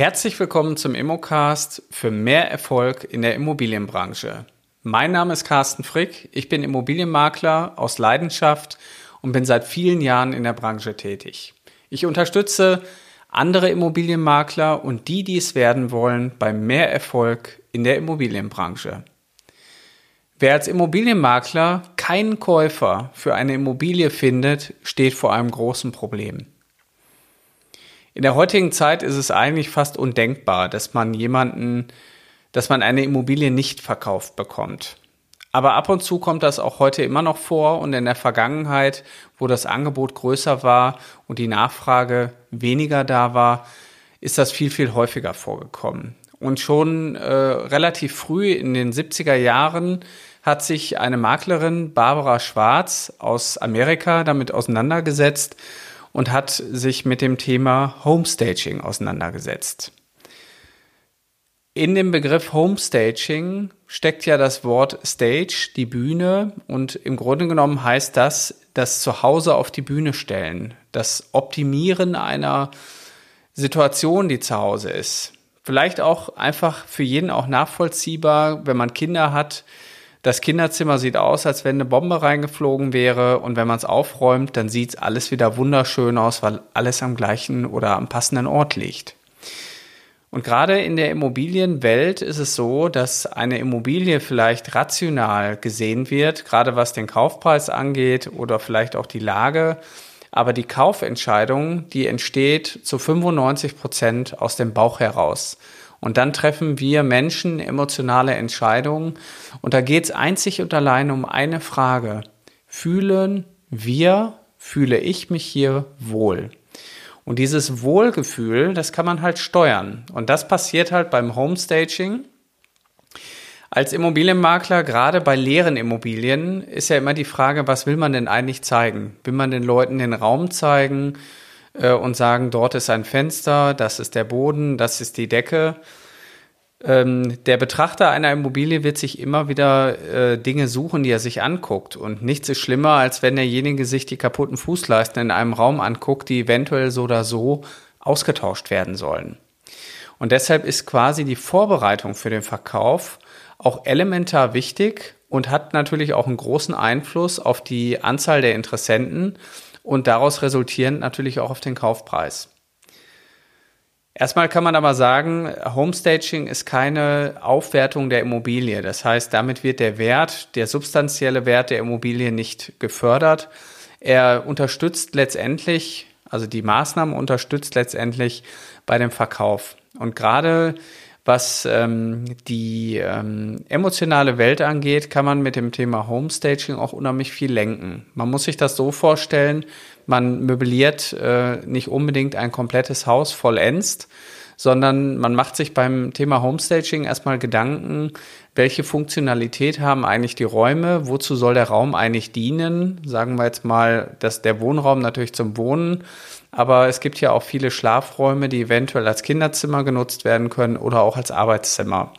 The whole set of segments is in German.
Herzlich willkommen zum Immocast für mehr Erfolg in der Immobilienbranche. Mein Name ist Carsten Frick, ich bin Immobilienmakler aus Leidenschaft und bin seit vielen Jahren in der Branche tätig. Ich unterstütze andere Immobilienmakler und die, die es werden wollen, bei mehr Erfolg in der Immobilienbranche. Wer als Immobilienmakler keinen Käufer für eine Immobilie findet, steht vor einem großen Problem. In der heutigen Zeit ist es eigentlich fast undenkbar, dass man jemanden, dass man eine Immobilie nicht verkauft bekommt. Aber ab und zu kommt das auch heute immer noch vor und in der Vergangenheit, wo das Angebot größer war und die Nachfrage weniger da war, ist das viel, viel häufiger vorgekommen. Und schon äh, relativ früh in den 70er Jahren hat sich eine Maklerin, Barbara Schwarz aus Amerika, damit auseinandergesetzt und hat sich mit dem Thema Homestaging auseinandergesetzt. In dem Begriff Homestaging steckt ja das Wort Stage, die Bühne, und im Grunde genommen heißt das das Zuhause auf die Bühne stellen, das Optimieren einer Situation, die zu Hause ist. Vielleicht auch einfach für jeden auch nachvollziehbar, wenn man Kinder hat, das Kinderzimmer sieht aus, als wenn eine Bombe reingeflogen wäre und wenn man es aufräumt, dann sieht alles wieder wunderschön aus, weil alles am gleichen oder am passenden Ort liegt. Und gerade in der Immobilienwelt ist es so, dass eine Immobilie vielleicht rational gesehen wird, gerade was den Kaufpreis angeht oder vielleicht auch die Lage. Aber die Kaufentscheidung, die entsteht zu 95 Prozent aus dem Bauch heraus. Und dann treffen wir Menschen emotionale Entscheidungen. Und da geht es einzig und allein um eine Frage. Fühlen wir, fühle ich mich hier wohl? Und dieses Wohlgefühl, das kann man halt steuern. Und das passiert halt beim Homestaging. Als Immobilienmakler, gerade bei leeren Immobilien, ist ja immer die Frage, was will man denn eigentlich zeigen? Will man den Leuten den Raum zeigen? Äh, und sagen, dort ist ein Fenster, das ist der Boden, das ist die Decke. Ähm, der Betrachter einer Immobilie wird sich immer wieder äh, Dinge suchen, die er sich anguckt. Und nichts ist schlimmer, als wenn derjenige sich die kaputten Fußleisten in einem Raum anguckt, die eventuell so oder so ausgetauscht werden sollen. Und deshalb ist quasi die Vorbereitung für den Verkauf auch elementar wichtig und hat natürlich auch einen großen Einfluss auf die Anzahl der Interessenten und daraus resultierend natürlich auch auf den Kaufpreis. Erstmal kann man aber sagen, Homestaging ist keine Aufwertung der Immobilie. Das heißt, damit wird der Wert, der substanzielle Wert der Immobilie nicht gefördert. Er unterstützt letztendlich, also die Maßnahme unterstützt letztendlich bei dem Verkauf. Und gerade was ähm, die ähm, emotionale Welt angeht, kann man mit dem Thema Homestaging auch unheimlich viel lenken. Man muss sich das so vorstellen, man möbliert äh, nicht unbedingt ein komplettes Haus vollends, sondern man macht sich beim Thema Homestaging erstmal Gedanken, welche Funktionalität haben eigentlich die Räume, wozu soll der Raum eigentlich dienen? Sagen wir jetzt mal, dass der Wohnraum natürlich zum Wohnen aber es gibt ja auch viele Schlafräume, die eventuell als Kinderzimmer genutzt werden können oder auch als Arbeitszimmer.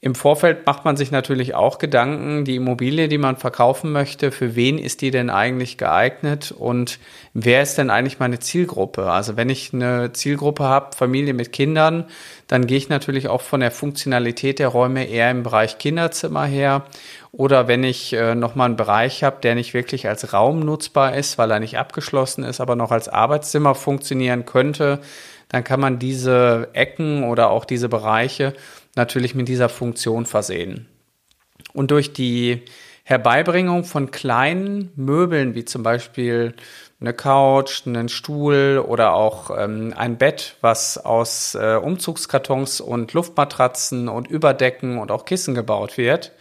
Im Vorfeld macht man sich natürlich auch Gedanken, die Immobilie, die man verkaufen möchte, für wen ist die denn eigentlich geeignet und wer ist denn eigentlich meine Zielgruppe? Also wenn ich eine Zielgruppe habe, Familie mit Kindern, dann gehe ich natürlich auch von der Funktionalität der Räume eher im Bereich Kinderzimmer her. Oder wenn ich äh, nochmal einen Bereich habe, der nicht wirklich als Raum nutzbar ist, weil er nicht abgeschlossen ist, aber noch als Arbeitszimmer funktionieren könnte, dann kann man diese Ecken oder auch diese Bereiche natürlich mit dieser Funktion versehen. Und durch die Herbeibringung von kleinen Möbeln, wie zum Beispiel eine Couch, einen Stuhl oder auch ähm, ein Bett, was aus äh, Umzugskartons und Luftmatratzen und Überdecken und auch Kissen gebaut wird,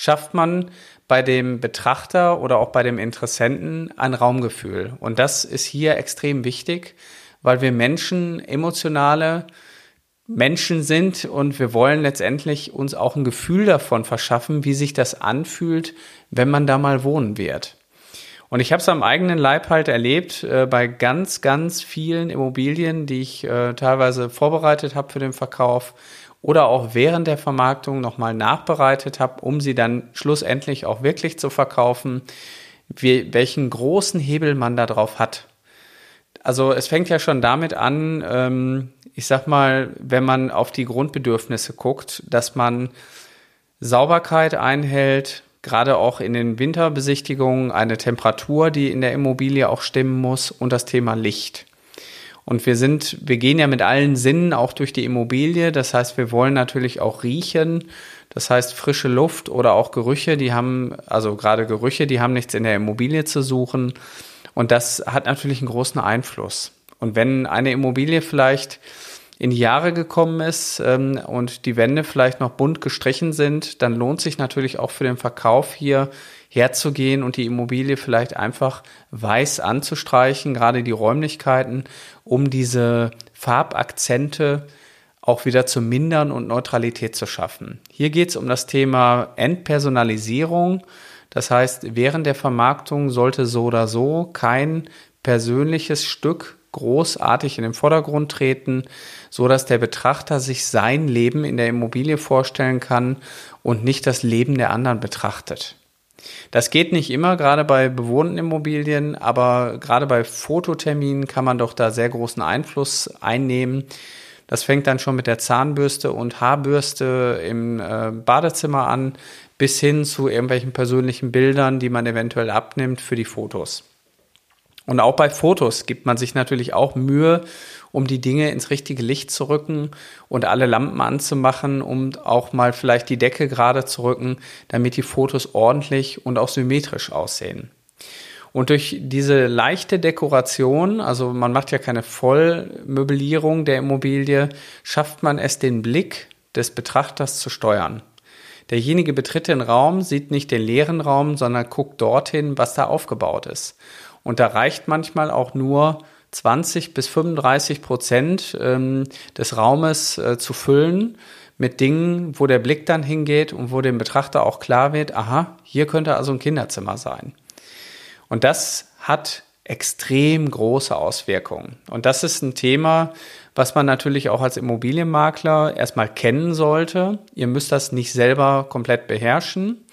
schafft man bei dem Betrachter oder auch bei dem Interessenten ein Raumgefühl. Und das ist hier extrem wichtig, weil wir Menschen emotionale Menschen sind und wir wollen letztendlich uns auch ein Gefühl davon verschaffen, wie sich das anfühlt, wenn man da mal wohnen wird. Und ich habe es am eigenen Leib halt erlebt äh, bei ganz, ganz vielen Immobilien, die ich äh, teilweise vorbereitet habe für den Verkauf oder auch während der Vermarktung nochmal nachbereitet habe, um sie dann schlussendlich auch wirklich zu verkaufen, wie, welchen großen Hebel man da drauf hat. Also es fängt ja schon damit an, ähm, ich sag mal, wenn man auf die Grundbedürfnisse guckt, dass man Sauberkeit einhält, gerade auch in den Winterbesichtigungen eine Temperatur, die in der Immobilie auch stimmen muss und das Thema Licht. Und wir sind, wir gehen ja mit allen Sinnen auch durch die Immobilie. Das heißt, wir wollen natürlich auch riechen. Das heißt, frische Luft oder auch Gerüche, die haben, also gerade Gerüche, die haben nichts in der Immobilie zu suchen. Und das hat natürlich einen großen Einfluss. Und wenn eine Immobilie vielleicht in die Jahre gekommen ist ähm, und die Wände vielleicht noch bunt gestrichen sind, dann lohnt sich natürlich auch für den Verkauf hier herzugehen und die Immobilie vielleicht einfach weiß anzustreichen, gerade die Räumlichkeiten, um diese Farbakzente auch wieder zu mindern und Neutralität zu schaffen. Hier geht es um das Thema Entpersonalisierung. Das heißt, während der Vermarktung sollte so oder so kein persönliches Stück großartig in den Vordergrund treten, so dass der Betrachter sich sein Leben in der Immobilie vorstellen kann und nicht das Leben der anderen betrachtet. Das geht nicht immer, gerade bei bewohnten Immobilien, aber gerade bei Fototerminen kann man doch da sehr großen Einfluss einnehmen. Das fängt dann schon mit der Zahnbürste und Haarbürste im äh, Badezimmer an, bis hin zu irgendwelchen persönlichen Bildern, die man eventuell abnimmt für die Fotos. Und auch bei Fotos gibt man sich natürlich auch Mühe, um die Dinge ins richtige Licht zu rücken und alle Lampen anzumachen, um auch mal vielleicht die Decke gerade zu rücken, damit die Fotos ordentlich und auch symmetrisch aussehen. Und durch diese leichte Dekoration, also man macht ja keine Vollmöblierung der Immobilie, schafft man es, den Blick des Betrachters zu steuern. Derjenige betritt den Raum, sieht nicht den leeren Raum, sondern guckt dorthin, was da aufgebaut ist. Und da reicht manchmal auch nur 20 bis 35 Prozent ähm, des Raumes äh, zu füllen mit Dingen, wo der Blick dann hingeht und wo dem Betrachter auch klar wird, aha, hier könnte also ein Kinderzimmer sein. Und das hat extrem große Auswirkungen. Und das ist ein Thema, was man natürlich auch als Immobilienmakler erstmal kennen sollte. Ihr müsst das nicht selber komplett beherrschen.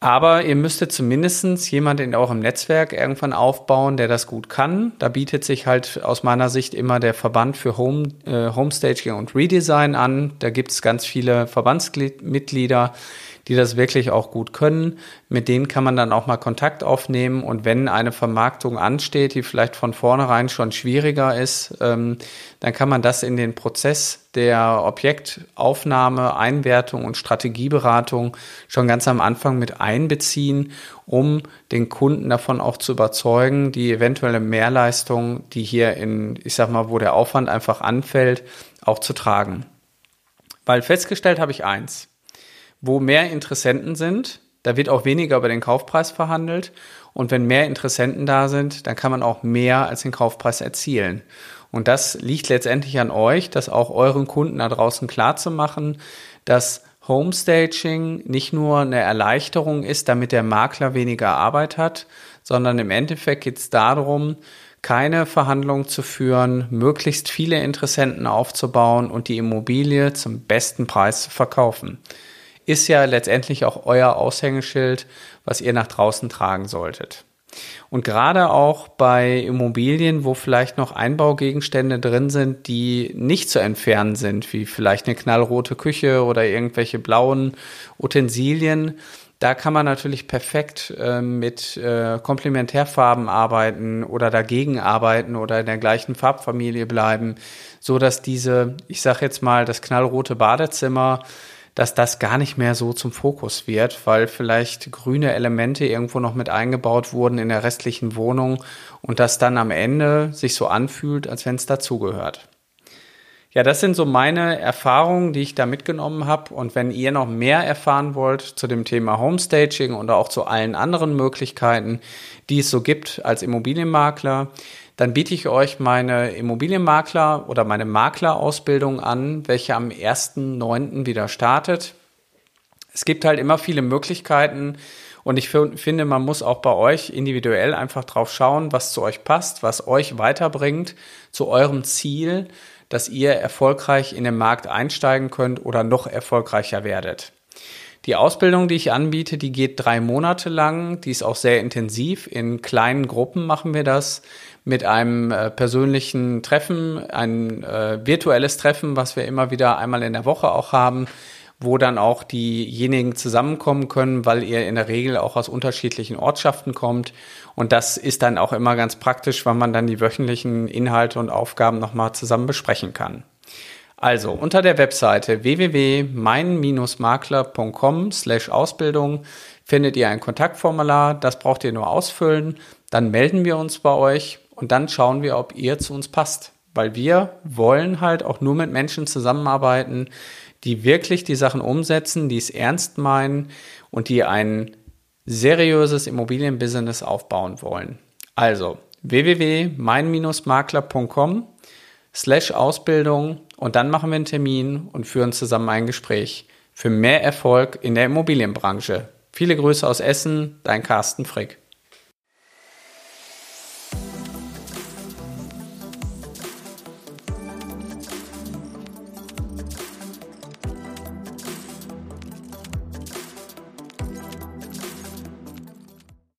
Aber ihr müsstet zumindest jemanden in eurem Netzwerk irgendwann aufbauen, der das gut kann. Da bietet sich halt aus meiner Sicht immer der Verband für Home, äh, Homestaging und Redesign an. Da gibt es ganz viele Verbandsmitglieder, die das wirklich auch gut können. Mit denen kann man dann auch mal Kontakt aufnehmen und wenn eine Vermarktung ansteht, die vielleicht von vornherein schon schwieriger ist, ähm, dann kann man das in den Prozess der Objektaufnahme, Einwertung und Strategieberatung schon ganz am Anfang mit einbeziehen, um den Kunden davon auch zu überzeugen, die eventuelle Mehrleistung, die hier in, ich sag mal, wo der Aufwand einfach anfällt, auch zu tragen. Weil festgestellt habe ich eins wo mehr Interessenten sind, da wird auch weniger über den Kaufpreis verhandelt. Und wenn mehr Interessenten da sind, dann kann man auch mehr als den Kaufpreis erzielen. Und das liegt letztendlich an euch, das auch euren Kunden da draußen klar zu machen, dass Homestaging nicht nur eine Erleichterung ist, damit der Makler weniger Arbeit hat, sondern im Endeffekt geht es darum, keine Verhandlungen zu führen, möglichst viele Interessenten aufzubauen und die Immobilie zum besten Preis zu verkaufen ist ja letztendlich auch euer Aushängeschild, was ihr nach draußen tragen solltet. Und gerade auch bei Immobilien, wo vielleicht noch Einbaugegenstände drin sind, die nicht zu entfernen sind, wie vielleicht eine knallrote Küche oder irgendwelche blauen Utensilien, da kann man natürlich perfekt äh, mit äh, Komplementärfarben arbeiten oder dagegen arbeiten oder in der gleichen Farbfamilie bleiben, so dass diese, ich sag jetzt mal, das knallrote Badezimmer dass das gar nicht mehr so zum Fokus wird, weil vielleicht grüne Elemente irgendwo noch mit eingebaut wurden in der restlichen Wohnung und das dann am Ende sich so anfühlt, als wenn es dazugehört. Ja, das sind so meine Erfahrungen, die ich da mitgenommen habe. Und wenn ihr noch mehr erfahren wollt zu dem Thema Homestaging oder auch zu allen anderen Möglichkeiten, die es so gibt als Immobilienmakler, dann biete ich euch meine Immobilienmakler oder meine Maklerausbildung an, welche am 1.9. wieder startet. Es gibt halt immer viele Möglichkeiten und ich finde, man muss auch bei euch individuell einfach drauf schauen, was zu euch passt, was euch weiterbringt zu eurem Ziel, dass ihr erfolgreich in den Markt einsteigen könnt oder noch erfolgreicher werdet. Die Ausbildung, die ich anbiete, die geht drei Monate lang. Die ist auch sehr intensiv. In kleinen Gruppen machen wir das mit einem äh, persönlichen Treffen, ein äh, virtuelles Treffen, was wir immer wieder einmal in der Woche auch haben, wo dann auch diejenigen zusammenkommen können, weil ihr in der Regel auch aus unterschiedlichen Ortschaften kommt. Und das ist dann auch immer ganz praktisch, weil man dann die wöchentlichen Inhalte und Aufgaben nochmal zusammen besprechen kann. Also unter der Webseite www.mein-makler.com slash Ausbildung findet ihr ein Kontaktformular. Das braucht ihr nur ausfüllen. Dann melden wir uns bei euch und dann schauen wir, ob ihr zu uns passt. Weil wir wollen halt auch nur mit Menschen zusammenarbeiten, die wirklich die Sachen umsetzen, die es ernst meinen und die ein seriöses Immobilienbusiness aufbauen wollen. Also www.mein-makler.com slash Ausbildung und dann machen wir einen Termin und führen zusammen ein Gespräch für mehr Erfolg in der Immobilienbranche. Viele Grüße aus Essen, dein Carsten Frick.